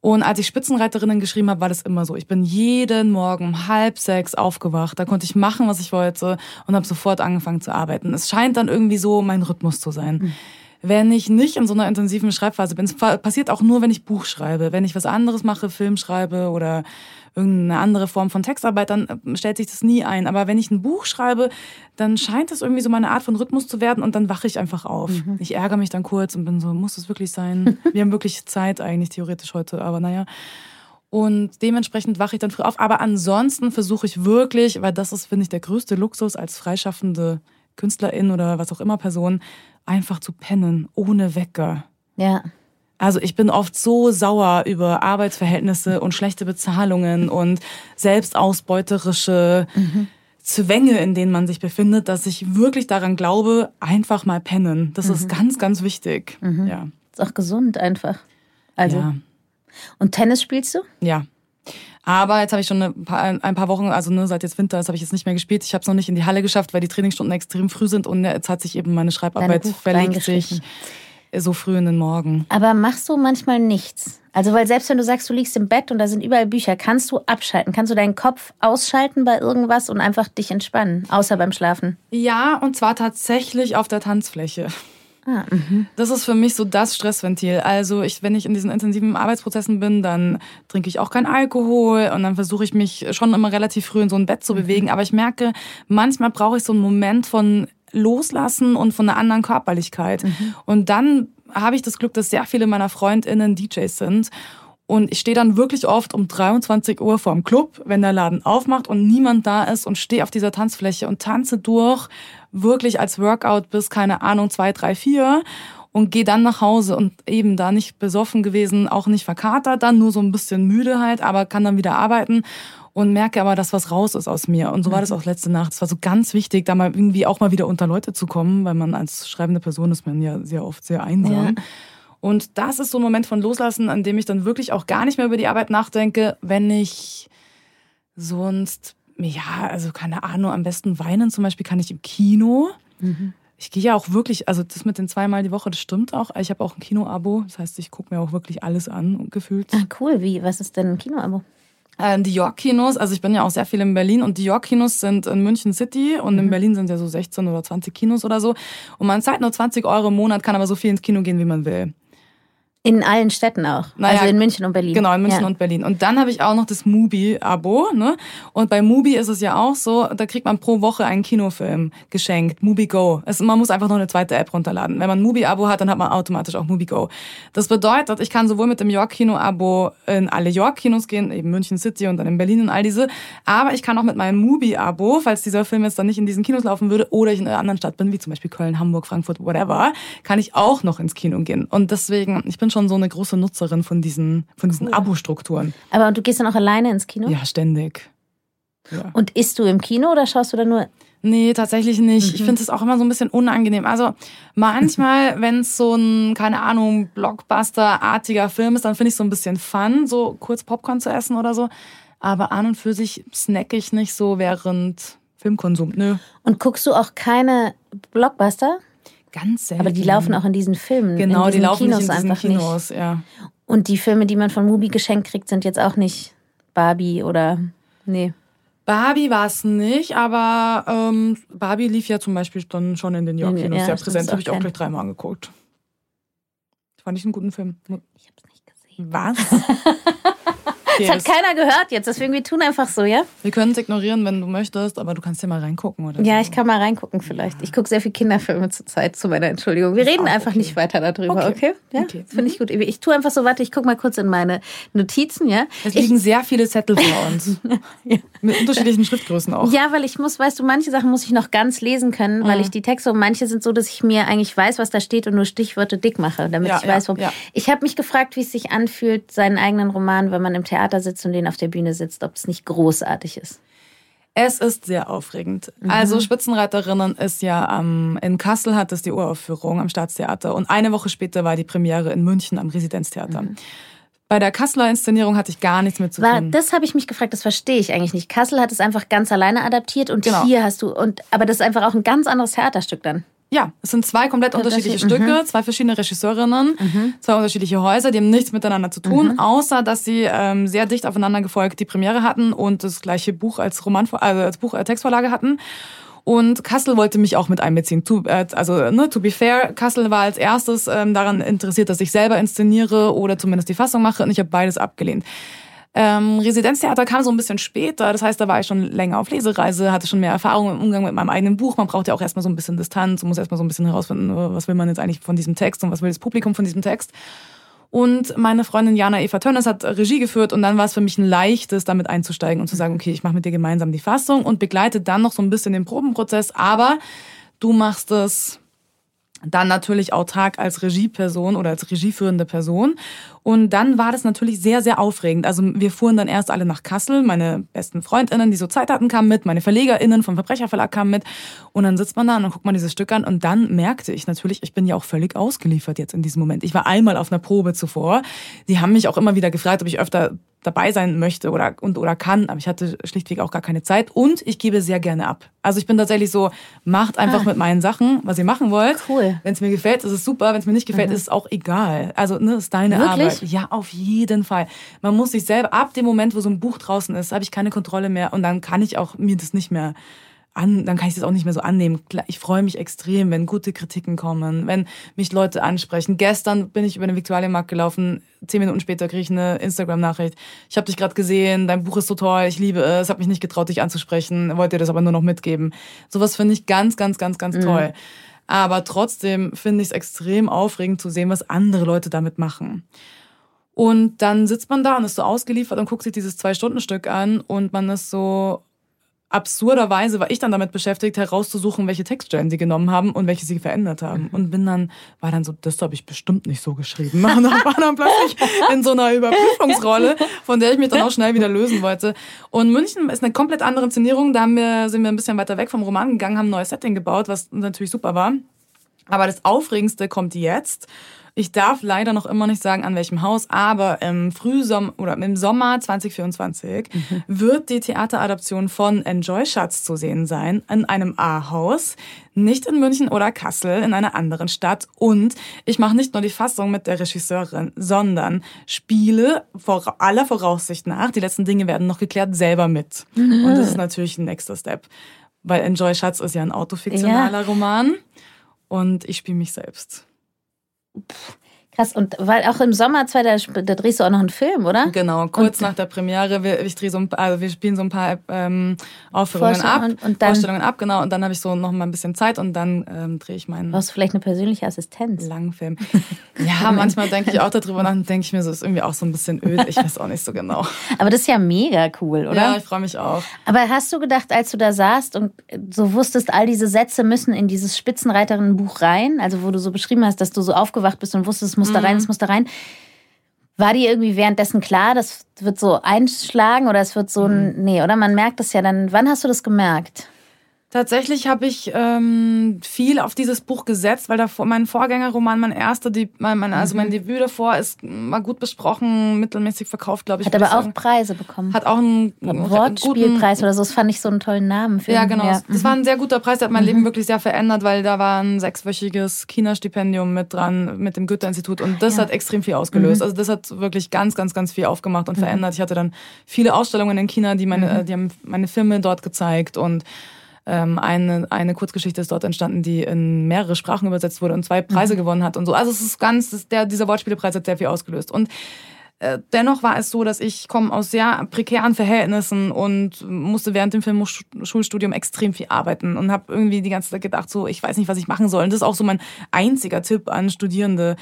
Und als ich Spitzenreiterinnen geschrieben habe, war das immer so. Ich bin jeden Morgen um halb sechs aufgewacht. Da konnte ich machen, was ich wollte und habe sofort angefangen zu arbeiten. Es scheint dann irgendwie so mein Rhythmus zu sein. Mhm. Wenn ich nicht in so einer intensiven Schreibphase bin, es passiert auch nur, wenn ich Buch schreibe. Wenn ich was anderes mache, Film schreibe oder irgendeine andere Form von Textarbeit, dann äh, stellt sich das nie ein. Aber wenn ich ein Buch schreibe, dann scheint es irgendwie so meine Art von Rhythmus zu werden und dann wache ich einfach auf. Mhm. Ich ärgere mich dann kurz und bin so, muss es wirklich sein? Wir haben wirklich Zeit eigentlich theoretisch heute, aber naja. Und dementsprechend wache ich dann früh auf. Aber ansonsten versuche ich wirklich, weil das ist, finde ich, der größte Luxus als freischaffende Künstlerin oder was auch immer Person, einfach zu pennen, ohne Wecker. Ja. Also ich bin oft so sauer über Arbeitsverhältnisse und schlechte Bezahlungen und selbstausbeuterische mhm. Zwänge, in denen man sich befindet, dass ich wirklich daran glaube, einfach mal pennen. Das mhm. ist ganz, ganz wichtig. Mhm. Ja. Ist auch gesund einfach. Also. Ja. Und Tennis spielst du? Ja. Aber jetzt habe ich schon ein paar, ein paar Wochen, also ne, seit jetzt Winter, das habe ich jetzt nicht mehr gespielt. Ich habe es noch nicht in die Halle geschafft, weil die Trainingsstunden extrem früh sind und jetzt hat sich eben meine Schreibarbeit verlegt sich so früh in den Morgen. Aber machst du manchmal nichts? Also, weil selbst wenn du sagst, du liegst im Bett und da sind überall Bücher, kannst du abschalten? Kannst du deinen Kopf ausschalten bei irgendwas und einfach dich entspannen, außer beim Schlafen? Ja, und zwar tatsächlich auf der Tanzfläche. Ah, mhm. das ist für mich so das Stressventil. Also ich, wenn ich in diesen intensiven Arbeitsprozessen bin, dann trinke ich auch keinen Alkohol und dann versuche ich mich schon immer relativ früh in so ein Bett zu mhm. bewegen. Aber ich merke, manchmal brauche ich so einen Moment von Loslassen und von einer anderen Körperlichkeit. Mhm. Und dann habe ich das Glück, dass sehr viele meiner FreundInnen DJs sind. Und ich stehe dann wirklich oft um 23 Uhr vorm Club, wenn der Laden aufmacht und niemand da ist und stehe auf dieser Tanzfläche und tanze durch, wirklich als Workout bis, keine Ahnung, zwei, drei, vier und gehe dann nach Hause und eben da nicht besoffen gewesen, auch nicht verkatert, dann nur so ein bisschen müde halt, aber kann dann wieder arbeiten und merke aber, dass was raus ist aus mir. Und so war das mhm. auch letzte Nacht. Es war so ganz wichtig, da mal irgendwie auch mal wieder unter Leute zu kommen, weil man als schreibende Person ist man ja sehr oft sehr einsam. Ja. Und das ist so ein Moment von Loslassen, an dem ich dann wirklich auch gar nicht mehr über die Arbeit nachdenke, wenn ich sonst, ja, also keine Ahnung, am besten weinen zum Beispiel kann ich im Kino. Mhm. Ich gehe ja auch wirklich, also das mit den zweimal die Woche, das stimmt auch. Ich habe auch ein Kino-Abo, das heißt, ich gucke mir auch wirklich alles an, gefühlt. Ah, cool. Wie? Was ist denn ein Kino-Abo? Ähm, die York-Kinos, also ich bin ja auch sehr viel in Berlin und die York-Kinos sind in München City und mhm. in Berlin sind ja so 16 oder 20 Kinos oder so. Und man zahlt nur 20 Euro im Monat, kann aber so viel ins Kino gehen, wie man will. In allen Städten auch. Naja, also in München und Berlin. Genau, in München ja. und Berlin. Und dann habe ich auch noch das Mubi-Abo. Ne? Und bei Mubi ist es ja auch so, da kriegt man pro Woche einen Kinofilm geschenkt. Mubi Go. Es, man muss einfach noch eine zweite App runterladen. Wenn man Mubi-Abo hat, dann hat man automatisch auch Mubi Go. Das bedeutet, ich kann sowohl mit dem York-Kino-Abo in alle York-Kinos gehen, eben München City und dann in Berlin und all diese. Aber ich kann auch mit meinem Mubi-Abo, falls dieser Film jetzt dann nicht in diesen Kinos laufen würde oder ich in einer anderen Stadt bin, wie zum Beispiel Köln, Hamburg, Frankfurt, whatever, kann ich auch noch ins Kino gehen. Und deswegen, ich bin schon so eine große Nutzerin von diesen, von diesen cool. Abo-Strukturen. Aber du gehst dann auch alleine ins Kino? Ja, ständig. Ja. Und isst du im Kino oder schaust du da nur? Nee, tatsächlich nicht. Mhm. Ich finde es auch immer so ein bisschen unangenehm. Also manchmal, wenn es so ein, keine Ahnung, Blockbuster-artiger Film ist, dann finde ich so ein bisschen fun, so kurz Popcorn zu essen oder so. Aber an und für sich snacke ich nicht so während Filmkonsum. Nö. Und guckst du auch keine Blockbuster? Ganz selten. Aber die laufen auch in diesen Filmen. Genau, die laufen Kinos nicht in diesen Kinos, nicht. ja. Und die Filme, die man von Mubi geschenkt kriegt, sind jetzt auch nicht Barbie oder. Nee. Barbie war es nicht, aber ähm, Barbie lief ja zum Beispiel dann schon in den York-Kinos ja, sehr präsent. Habe ich auch gleich dreimal angeguckt. Fand ich einen guten Film. Ich habe es nicht gesehen. Was? Okay, das hat keiner gehört jetzt, deswegen wir tun einfach so, ja? Wir können es ignorieren, wenn du möchtest, aber du kannst ja mal reingucken, oder? Ja, so. ich kann mal reingucken vielleicht. Ich gucke sehr viel Kinderfilme zur Zeit, zu meiner Entschuldigung. Wir reden einfach okay. nicht weiter darüber, okay? okay? Ja? okay. Finde ich mhm. gut. Ich tue einfach so, warte, ich gucke mal kurz in meine Notizen, ja? Es liegen ich, sehr viele Zettel vor uns. ja. Mit unterschiedlichen Schriftgrößen auch. Ja, weil ich muss, weißt du, manche Sachen muss ich noch ganz lesen können, weil mhm. ich die Texte und manche sind so, dass ich mir eigentlich weiß, was da steht und nur Stichwörter dick mache, damit ja, ich weiß, wo. Ja. Ich habe mich gefragt, wie es sich anfühlt, seinen eigenen Roman, wenn man im Theater sitzt und den auf der Bühne sitzt, ob es nicht großartig ist. Es ist sehr aufregend. Mhm. Also Spitzenreiterinnen ist ja ähm, in Kassel hat es die Uraufführung am Staatstheater und eine Woche später war die Premiere in München am Residenztheater. Mhm. Bei der Kasseler Inszenierung hatte ich gar nichts mit zu tun. War, das habe ich mich gefragt, das verstehe ich eigentlich nicht. Kassel hat es einfach ganz alleine adaptiert und genau. hier hast du und aber das ist einfach auch ein ganz anderes Theaterstück dann. Ja, es sind zwei komplett unterschiedliche Stücke, mhm. zwei verschiedene Regisseurinnen, mhm. zwei unterschiedliche Häuser, die haben nichts miteinander zu tun, mhm. außer dass sie ähm, sehr dicht aufeinander gefolgt die Premiere hatten und das gleiche Buch als Roman, also als Buch als Textvorlage hatten. Und Kassel wollte mich auch mit einbeziehen. To, äh, also, ne, to be fair, Kassel war als erstes ähm, daran interessiert, dass ich selber inszeniere oder zumindest die Fassung mache und ich habe beides abgelehnt. Ähm, Residenztheater kam so ein bisschen später, das heißt, da war ich schon länger auf Lesereise, hatte schon mehr Erfahrung im Umgang mit meinem eigenen Buch. Man braucht ja auch erstmal so ein bisschen Distanz und muss erstmal so ein bisschen herausfinden, was will man jetzt eigentlich von diesem Text und was will das Publikum von diesem Text. Und meine Freundin Jana Eva Tönnes hat Regie geführt und dann war es für mich ein leichtes, damit einzusteigen und zu sagen, okay, ich mache mit dir gemeinsam die Fassung und begleite dann noch so ein bisschen den Probenprozess, aber du machst es dann natürlich autark als Regieperson oder als regieführende Person. Und dann war das natürlich sehr, sehr aufregend. Also wir fuhren dann erst alle nach Kassel. Meine besten Freundinnen, die so Zeit hatten, kamen mit. Meine Verlegerinnen vom Verbrecherverlag kamen mit. Und dann sitzt man da und dann guckt man dieses Stück an. Und dann merkte ich natürlich, ich bin ja auch völlig ausgeliefert jetzt in diesem Moment. Ich war einmal auf einer Probe zuvor. Die haben mich auch immer wieder gefragt, ob ich öfter dabei sein möchte oder und oder kann, aber ich hatte schlichtweg auch gar keine Zeit und ich gebe sehr gerne ab. Also ich bin tatsächlich so, macht einfach ah. mit meinen Sachen, was ihr machen wollt. Cool. Wenn es mir gefällt, ist es super. Wenn es mir nicht gefällt, mhm. ist es auch egal. Also ne, ist deine Wirklich? Arbeit. Ja, auf jeden Fall. Man muss sich selber ab dem Moment, wo so ein Buch draußen ist, habe ich keine Kontrolle mehr und dann kann ich auch mir das nicht mehr an, dann kann ich das auch nicht mehr so annehmen. Ich freue mich extrem, wenn gute Kritiken kommen, wenn mich Leute ansprechen. Gestern bin ich über den Viktualienmarkt gelaufen, zehn Minuten später kriege ich eine Instagram-Nachricht. Ich habe dich gerade gesehen, dein Buch ist so toll, ich liebe es, habe mich nicht getraut, dich anzusprechen, wollte dir das aber nur noch mitgeben. Sowas finde ich ganz, ganz, ganz, ganz mhm. toll. Aber trotzdem finde ich es extrem aufregend zu sehen, was andere Leute damit machen. Und dann sitzt man da und ist so ausgeliefert und guckt sich dieses Zwei-Stunden-Stück an und man ist so, absurderweise war ich dann damit beschäftigt, herauszusuchen, welche Textstellen sie genommen haben und welche sie verändert haben. Mhm. Und bin dann, war dann so, das habe ich bestimmt nicht so geschrieben. Und dann war dann plötzlich in so einer Überprüfungsrolle, von der ich mich dann auch schnell wieder lösen wollte. Und München ist eine komplett andere Inszenierung. Da haben wir, sind wir ein bisschen weiter weg vom Roman gegangen, haben ein neues Setting gebaut, was natürlich super war. Aber das Aufregendste kommt jetzt. Ich darf leider noch immer nicht sagen, an welchem Haus, aber im Frühsommer oder im Sommer 2024 mhm. wird die Theateradaption von Enjoy Schatz zu sehen sein in einem A-Haus, nicht in München oder Kassel, in einer anderen Stadt. Und ich mache nicht nur die Fassung mit der Regisseurin, sondern spiele vor aller Voraussicht nach, die letzten Dinge werden noch geklärt, selber mit. Mhm. Und das ist natürlich ein nächster Step. Weil Enjoy Schatz ist ja ein autofiktionaler ja. Roman und ich spiele mich selbst. Pff, Krass, und weil auch im Sommer zwei, da, da drehst du auch noch einen Film, oder? Genau, kurz und, nach der Premiere. Wir, ich drehe so ein, also wir spielen so ein paar ähm, Aufführungen ab, und, und dann, Vorstellungen ab, genau. Und dann habe ich so noch mal ein bisschen Zeit und dann ähm, drehe ich meinen. Brauchst du vielleicht eine persönliche Assistenz? Langen Film. ja, manchmal denke ich auch darüber nach und denke ich mir so, ist irgendwie auch so ein bisschen öd. Ich weiß auch nicht so genau. Aber das ist ja mega cool, oder? Ja, ich freue mich auch. Aber hast du gedacht, als du da saßt und so wusstest, all diese Sätze müssen in dieses Spitzenreiterinnenbuch rein, also wo du so beschrieben hast, dass du so aufgewacht bist und wusstest, es muss da rein, es mhm. muss da rein. War dir irgendwie währenddessen klar, das wird so einschlagen oder es wird so ein. Mhm. Nee, oder? Man merkt das ja dann. Wann hast du das gemerkt? Tatsächlich habe ich ähm, viel auf dieses Buch gesetzt, weil davor mein Vorgängerroman, mein erster, die, mein, mein, also mein mhm. Debüt davor ist mal gut besprochen, mittelmäßig verkauft, glaube ich. Hat aber auch. Preise bekommen. Hat auch einen, einen Wortspielpreis oder so. Das fand ich so einen tollen Namen für Ja, genau. Ja. Das war ein sehr guter Preis, der hat mein mhm. Leben wirklich sehr verändert, weil da war ein sechswöchiges China-Stipendium mit dran, mit dem Goethe-Institut und das ja. hat extrem viel ausgelöst. Mhm. Also das hat wirklich ganz, ganz, ganz viel aufgemacht und mhm. verändert. Ich hatte dann viele Ausstellungen in China, die meine, mhm. die haben meine Filme dort gezeigt und ähm, eine, eine Kurzgeschichte ist dort entstanden, die in mehrere Sprachen übersetzt wurde und zwei Preise mhm. gewonnen hat und so. Also es ist ganz, das, der, dieser Wortspielepreis hat sehr viel ausgelöst. Und dennoch war es so, dass ich komme aus sehr prekären Verhältnissen und musste während dem Filmschulstudium extrem viel arbeiten und habe irgendwie die ganze Zeit gedacht, so ich weiß nicht, was ich machen soll. Und das ist auch so mein einziger Tipp an Studierende,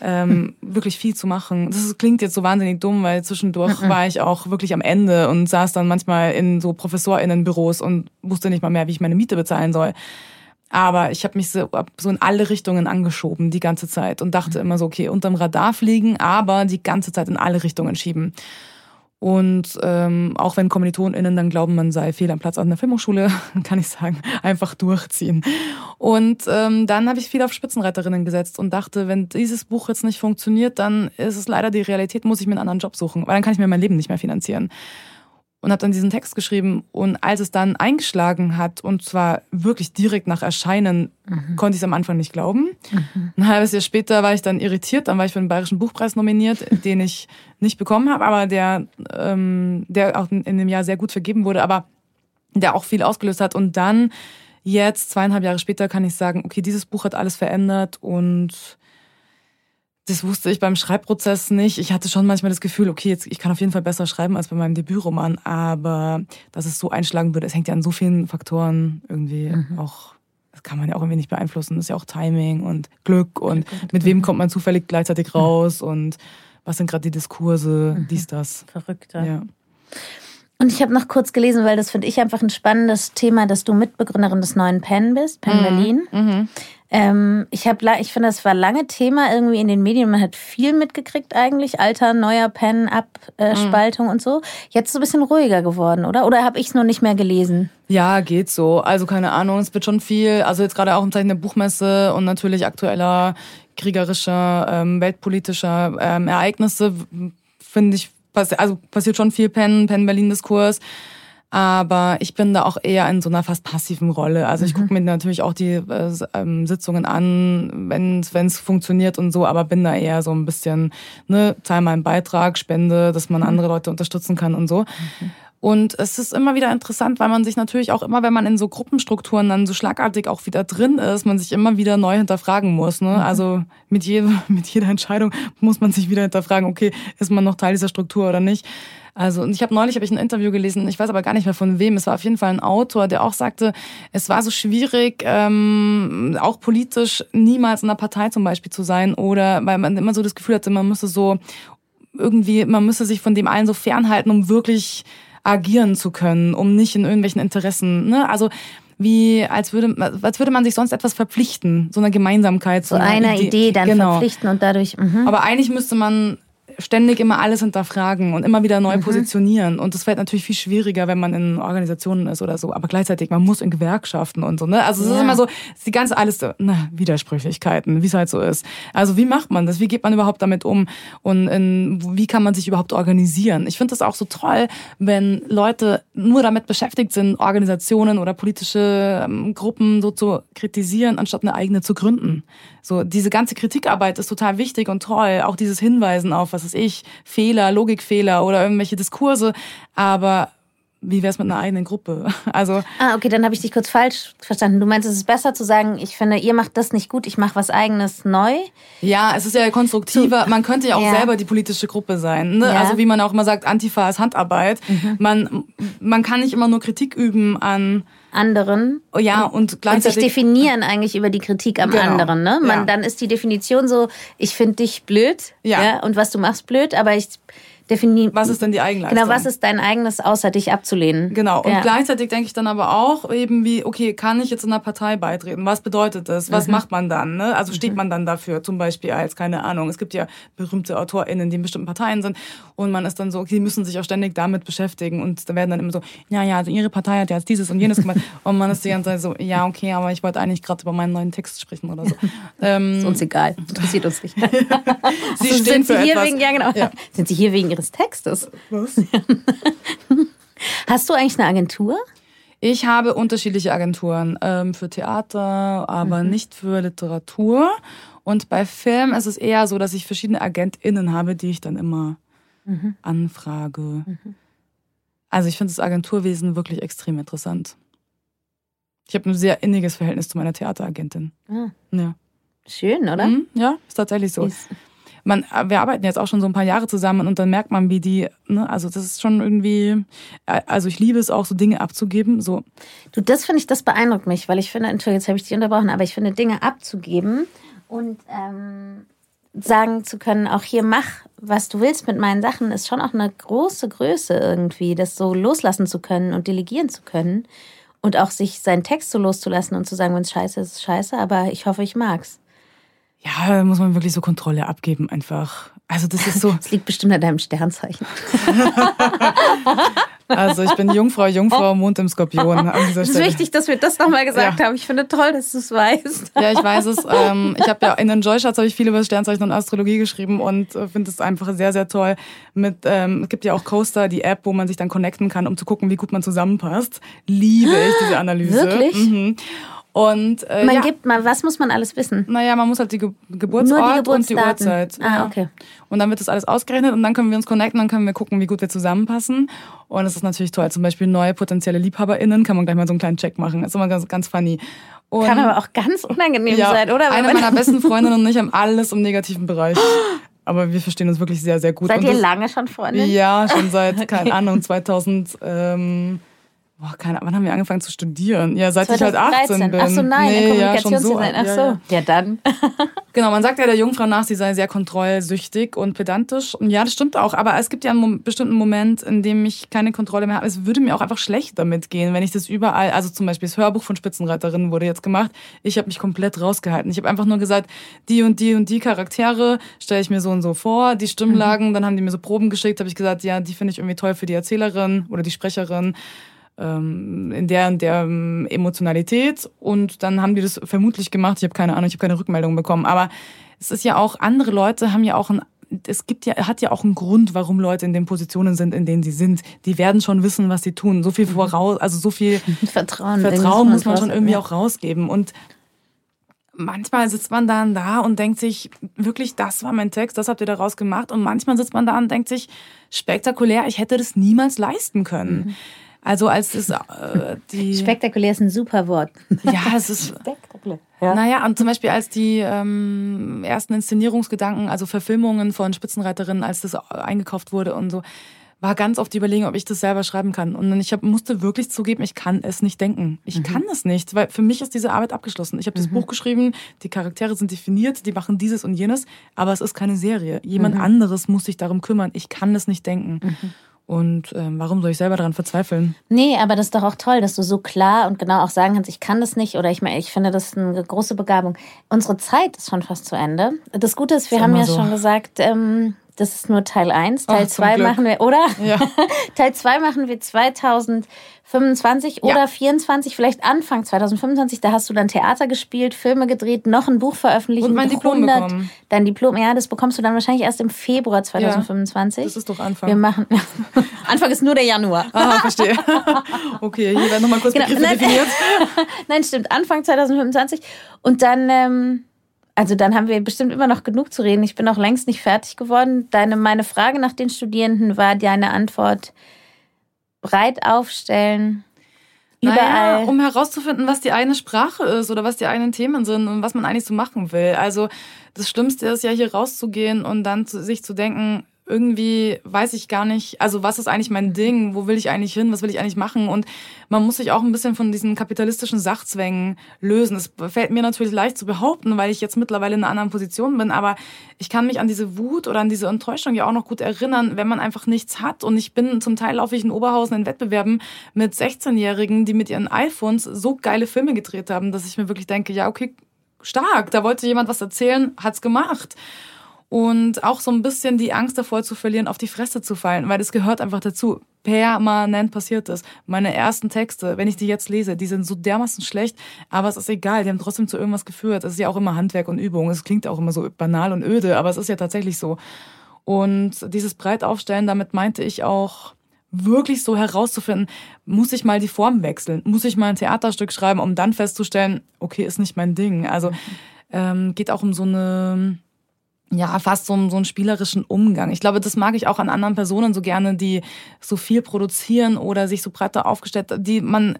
ähm, wirklich viel zu machen. Das klingt jetzt so wahnsinnig dumm, weil zwischendurch mhm. war ich auch wirklich am Ende und saß dann manchmal in so ProfessorInnenbüros und wusste nicht mal mehr, wie ich meine Miete bezahlen soll. Aber ich habe mich so, so in alle Richtungen angeschoben die ganze Zeit und dachte mhm. immer so, okay, unterm Radar fliegen, aber die ganze Zeit in alle Richtungen schieben. Und ähm, auch wenn KommilitonInnen dann glauben, man sei fehl am Platz an der Filmhochschule, kann ich sagen, einfach durchziehen. Und ähm, dann habe ich viel auf Spitzenreiterinnen gesetzt und dachte, wenn dieses Buch jetzt nicht funktioniert, dann ist es leider die Realität, muss ich mir einen anderen Job suchen, weil dann kann ich mir mein Leben nicht mehr finanzieren und habe dann diesen Text geschrieben. Und als es dann eingeschlagen hat, und zwar wirklich direkt nach Erscheinen, mhm. konnte ich es am Anfang nicht glauben. Mhm. Ein halbes Jahr später war ich dann irritiert, dann war ich für den Bayerischen Buchpreis nominiert, den ich nicht bekommen habe, aber der, ähm, der auch in dem Jahr sehr gut vergeben wurde, aber der auch viel ausgelöst hat. Und dann, jetzt, zweieinhalb Jahre später, kann ich sagen, okay, dieses Buch hat alles verändert und das wusste ich beim Schreibprozess nicht. Ich hatte schon manchmal das Gefühl, okay, jetzt, ich kann auf jeden Fall besser schreiben als bei meinem Debütroman, aber dass es so einschlagen würde, es hängt ja an so vielen Faktoren irgendwie mhm. auch. Das kann man ja auch irgendwie nicht beeinflussen. Das ist ja auch Timing und Glück und mit wem kommt man zufällig gleichzeitig raus mhm. und was sind gerade die Diskurse, mhm. dies, das. Verrückt, ja. Und ich habe noch kurz gelesen, weil das finde ich einfach ein spannendes Thema, dass du Mitbegründerin des neuen Penn bist, Penn mhm. Berlin. Ähm, ich habe, ich finde, das war lange Thema irgendwie in den Medien. Man hat viel mitgekriegt eigentlich, alter neuer Pen-Abspaltung mhm. und so. Jetzt so ein bisschen ruhiger geworden, oder? Oder habe ich es nur nicht mehr gelesen? Ja, geht so. Also keine Ahnung, es wird schon viel. Also jetzt gerade auch im Zeichen der Buchmesse und natürlich aktueller kriegerischer, ähm, weltpolitischer ähm, Ereignisse finde ich, also passiert schon viel Pen, Pen Berlin Diskurs. Aber ich bin da auch eher in so einer fast passiven Rolle. Also ich mhm. gucke mir natürlich auch die äh, ähm, Sitzungen an, wenn es funktioniert und so, aber bin da eher so ein bisschen, ne, zahl mal einen Beitrag, spende, dass man mhm. andere Leute unterstützen kann und so. Mhm. Und es ist immer wieder interessant, weil man sich natürlich auch immer, wenn man in so Gruppenstrukturen dann so schlagartig auch wieder drin ist, man sich immer wieder neu hinterfragen muss. Ne? Mhm. Also mit, jeder, mit jeder Entscheidung muss man sich wieder hinterfragen, okay, ist man noch Teil dieser Struktur oder nicht. Also und ich habe neulich habe ich ein Interview gelesen, ich weiß aber gar nicht mehr von wem. Es war auf jeden Fall ein Autor, der auch sagte, es war so schwierig, ähm, auch politisch niemals in einer Partei zum Beispiel zu sein oder weil man immer so das Gefühl hatte, man müsse so irgendwie, man müsse sich von dem allen so fernhalten, um wirklich agieren zu können, um nicht in irgendwelchen Interessen, ne? Also wie als würde als würde man sich sonst etwas verpflichten, so eine Gemeinsamkeit, so, so einer Idee, Idee dann genau. verpflichten und dadurch. Mh. Aber eigentlich müsste man ständig immer alles hinterfragen und immer wieder neu mhm. positionieren. Und das fällt natürlich viel schwieriger, wenn man in Organisationen ist oder so. Aber gleichzeitig, man muss in Gewerkschaften und so. Ne? Also es ja. ist immer so, die ganze alles na, Widersprüchlichkeiten, wie es halt so ist. Also wie macht man das? Wie geht man überhaupt damit um? Und in, wie kann man sich überhaupt organisieren? Ich finde das auch so toll, wenn Leute nur damit beschäftigt sind, Organisationen oder politische ähm, Gruppen so zu kritisieren, anstatt eine eigene zu gründen. So, diese ganze Kritikarbeit ist total wichtig und toll. Auch dieses Hinweisen auf, was weiß ich, Fehler, Logikfehler oder irgendwelche Diskurse. Aber wie wäre es mit einer eigenen Gruppe? Also ah, okay, dann habe ich dich kurz falsch verstanden. Du meinst, es ist besser zu sagen, ich finde, ihr macht das nicht gut, ich mache was eigenes neu? Ja, es ist ja konstruktiver. Man könnte ja auch ja. selber die politische Gruppe sein. Ne? Ja. Also wie man auch immer sagt, Antifa ist Handarbeit. Mhm. Man, man kann nicht immer nur Kritik üben an anderen. Oh ja, und gleichzeitig. Und sich definieren eigentlich über die Kritik am genau. anderen. Ne? Man, ja. Dann ist die Definition so, ich finde dich blöd ja. ja. und was du machst blöd, aber ich definieren. Was ist denn die Eigenleistung? Genau, was ist dein eigenes, außer dich abzulehnen? Genau. Und ja. gleichzeitig denke ich dann aber auch eben wie, okay, kann ich jetzt in einer Partei beitreten? Was bedeutet das? Was mhm. macht man dann? Ne? Also steht mhm. man dann dafür? Zum Beispiel als, keine Ahnung, es gibt ja berühmte AutorInnen, die in bestimmten Parteien sind und man ist dann so, okay, die müssen sich auch ständig damit beschäftigen und da werden dann immer so, ja, ja, also ihre Partei hat ja jetzt dieses und jenes gemacht und man ist die ganze Zeit so, ja, okay, aber ich wollte eigentlich gerade über meinen neuen Text sprechen oder so. ähm, ist uns egal, interessiert uns nicht. Sie also, stehen sind für Sie hier etwas. wegen, ja genau, ja. sind Sie hier wegen Ihres Textes? Was? Hast du eigentlich eine Agentur? Ich habe unterschiedliche Agenturen ähm, für Theater, aber mhm. nicht für Literatur. Und bei Film ist es eher so, dass ich verschiedene AgentInnen habe, die ich dann immer mhm. anfrage. Mhm. Also ich finde das Agenturwesen wirklich extrem interessant. Ich habe ein sehr inniges Verhältnis zu meiner Theateragentin. Ah. Ja. Schön, oder? Mhm, ja, ist tatsächlich so. Ist man, wir arbeiten jetzt auch schon so ein paar Jahre zusammen und dann merkt man, wie die, ne, also das ist schon irgendwie, äh, also ich liebe es auch, so Dinge abzugeben. So. Du, das finde ich, das beeindruckt mich, weil ich finde, Entschuldigung, jetzt habe ich dich unterbrochen, aber ich finde, Dinge abzugeben und ähm, sagen zu können, auch hier mach, was du willst mit meinen Sachen, ist schon auch eine große Größe irgendwie, das so loslassen zu können und delegieren zu können und auch sich seinen Text so loszulassen und zu sagen, wenn es scheiße ist, ist es scheiße, aber ich hoffe, ich mag's. Ja, muss man wirklich so Kontrolle abgeben einfach. Also das ist so. Es liegt bestimmt an deinem Sternzeichen. also ich bin Jungfrau, Jungfrau, Mond im Skorpion Es ist wichtig, dass wir das nochmal gesagt ja. haben. Ich finde toll, dass du es weißt. Ja, ich weiß es. Ähm, ich habe ja in den Joy-Charts habe ich viel über Sternzeichen und Astrologie geschrieben und äh, finde es einfach sehr, sehr toll. Mit, ähm, es gibt ja auch Coaster, die App, wo man sich dann connecten kann, um zu gucken, wie gut man zusammenpasst. Liebe ich diese Analyse. Wirklich? Mhm. Und, äh, man ja. gibt mal, was muss man alles wissen? Naja, man muss halt die Ge Geburtsort die und die Uhrzeit. Ah, ja. okay. Und dann wird das alles ausgerechnet und dann können wir uns connecten, dann können wir gucken, wie gut wir zusammenpassen. Und das ist natürlich toll. Zum Beispiel neue potenzielle LiebhaberInnen kann man gleich mal so einen kleinen Check machen. Das ist immer ganz, ganz funny. Und Kann aber auch ganz unangenehm ja, sein, oder? Eine meiner besten Freundinnen und ich haben alles im negativen Bereich. Aber wir verstehen uns wirklich sehr, sehr gut. Seid ihr lange schon Freunde? Ja, schon seit, okay. keine Ahnung, 2000. Ähm, Oh, keine, wann haben wir angefangen zu studieren? Ja, seit 2013. ich halt 18 bin. Ach so, nein, nee, Kommunikationsdesign. Ja, Ach so, ja, ja. dann. genau, man sagt ja der Jungfrau nach, sie sei sehr kontrollsüchtig und pedantisch. Und ja, das stimmt auch. Aber es gibt ja einen bestimmten Moment, in dem ich keine Kontrolle mehr habe. Es würde mir auch einfach schlecht damit gehen, wenn ich das überall, also zum Beispiel das Hörbuch von Spitzenreiterinnen wurde jetzt gemacht. Ich habe mich komplett rausgehalten. Ich habe einfach nur gesagt, die und die und die Charaktere stelle ich mir so und so vor, die Stimmlagen. Mhm. Dann haben die mir so Proben geschickt, habe ich gesagt, ja, die finde ich irgendwie toll für die Erzählerin oder die Sprecherin ähm, in der und der ähm, Emotionalität und dann haben die das vermutlich gemacht. Ich habe keine Ahnung, ich habe keine Rückmeldung bekommen. Aber es ist ja auch, andere Leute haben ja auch ein es gibt ja, hat ja auch einen Grund, warum Leute in den Positionen sind, in denen sie sind. Die werden schon wissen, was sie tun. So viel mhm. voraus, also so viel Vertrauen, Vertrauen muss man schon irgendwie ja. auch rausgeben. Und manchmal sitzt man dann da und denkt sich, wirklich, das war mein Text, das habt ihr daraus gemacht. Und manchmal sitzt man da und denkt sich, spektakulär, ich hätte das niemals leisten können. Mhm. Also als es äh, die spektakulär ist ein super Wort. Ja, es ist spektakulär. Ja. Naja, und zum Beispiel als die ähm, ersten Inszenierungsgedanken, also Verfilmungen von Spitzenreiterinnen, als das eingekauft wurde und so, war ganz oft die Überlegung, ob ich das selber schreiben kann. Und ich hab, musste wirklich zugeben, ich kann es nicht denken. Ich mhm. kann es nicht, weil für mich ist diese Arbeit abgeschlossen. Ich habe mhm. das Buch geschrieben, die Charaktere sind definiert, die machen dieses und jenes, aber es ist keine Serie. Jemand mhm. anderes muss sich darum kümmern. Ich kann es nicht denken. Und ähm, warum soll ich selber daran verzweifeln? Nee, aber das ist doch auch toll, dass du so klar und genau auch sagen kannst, ich kann das nicht oder ich meine, ich finde das eine große Begabung. Unsere Zeit ist schon fast zu Ende. Das Gute ist, wir ist haben ja so. schon gesagt, ähm, das ist nur Teil 1. Teil 2 machen wir, oder? Ja. Teil 2 machen wir 2025 ja. oder 24, vielleicht Anfang 2025. Da hast du dann Theater gespielt, Filme gedreht, noch ein Buch veröffentlicht. Und mein Diplom 100, bekommen. Dein Diplom, ja, das bekommst du dann wahrscheinlich erst im Februar 2025. Ja, das ist doch Anfang. Wir machen, Anfang ist nur der Januar. Aha, verstehe. okay, hier werden nochmal kurz genau. Begriffe definiert. Nein, stimmt, Anfang 2025. Und dann... Ähm, also dann haben wir bestimmt immer noch genug zu reden. Ich bin auch längst nicht fertig geworden. Deine, meine Frage nach den Studierenden war deine Antwort breit aufstellen. Überall. Naja, um herauszufinden, was die eine Sprache ist oder was die eigenen Themen sind und was man eigentlich so machen will. Also das Schlimmste ist ja hier rauszugehen und dann zu, sich zu denken, irgendwie weiß ich gar nicht, also was ist eigentlich mein Ding, wo will ich eigentlich hin, was will ich eigentlich machen? Und man muss sich auch ein bisschen von diesen kapitalistischen Sachzwängen lösen. Es fällt mir natürlich leicht zu behaupten, weil ich jetzt mittlerweile in einer anderen Position bin, aber ich kann mich an diese Wut oder an diese Enttäuschung ja auch noch gut erinnern, wenn man einfach nichts hat. Und ich bin zum Teil laufe ich in Oberhausen in Wettbewerben mit 16-Jährigen, die mit ihren iPhones so geile Filme gedreht haben, dass ich mir wirklich denke, ja, okay, stark, da wollte jemand was erzählen, hat's gemacht und auch so ein bisschen die Angst davor zu verlieren, auf die Fresse zu fallen, weil das gehört einfach dazu. Permanent passiert das. Meine ersten Texte, wenn ich die jetzt lese, die sind so dermaßen schlecht, aber es ist egal, die haben trotzdem zu irgendwas geführt. Es ist ja auch immer Handwerk und Übung. Es klingt auch immer so banal und öde, aber es ist ja tatsächlich so. Und dieses Breitaufstellen, damit meinte ich auch, wirklich so herauszufinden, muss ich mal die Form wechseln, muss ich mal ein Theaterstück schreiben, um dann festzustellen, okay, ist nicht mein Ding. Also ähm, geht auch um so eine ja, fast so, so einen spielerischen Umgang. Ich glaube, das mag ich auch an anderen Personen so gerne, die so viel produzieren oder sich so breiter aufgestellt, die man,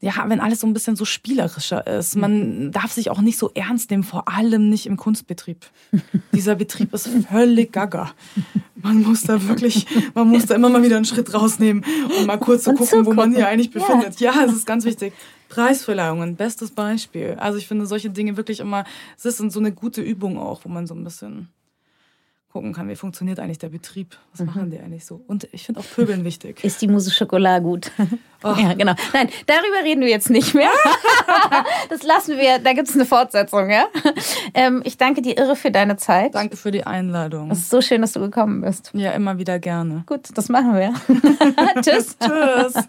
ja, wenn alles so ein bisschen so spielerischer ist. Man darf sich auch nicht so ernst nehmen, vor allem nicht im Kunstbetrieb. Dieser Betrieb ist völlig gaga. Man muss da wirklich, man muss da immer mal wieder einen Schritt rausnehmen und mal kurz so gucken, wo man hier eigentlich befindet. Ja, es ist ganz wichtig. Preisverleihungen, bestes Beispiel. Also ich finde solche Dinge wirklich immer, es ist so eine gute Übung auch, wo man so ein bisschen gucken kann, wie funktioniert eigentlich der Betrieb, was mhm. machen die eigentlich so. Und ich finde auch Pöbeln wichtig. Ist die Mousse Schokolade gut? Oh. Ja, genau. Nein, darüber reden wir jetzt nicht mehr. Das lassen wir, da gibt es eine Fortsetzung, ja? Ähm, ich danke dir irre für deine Zeit. Danke für die Einladung. Es ist so schön, dass du gekommen bist. Ja, immer wieder gerne. Gut, das machen wir. Tschüss. Tschüss.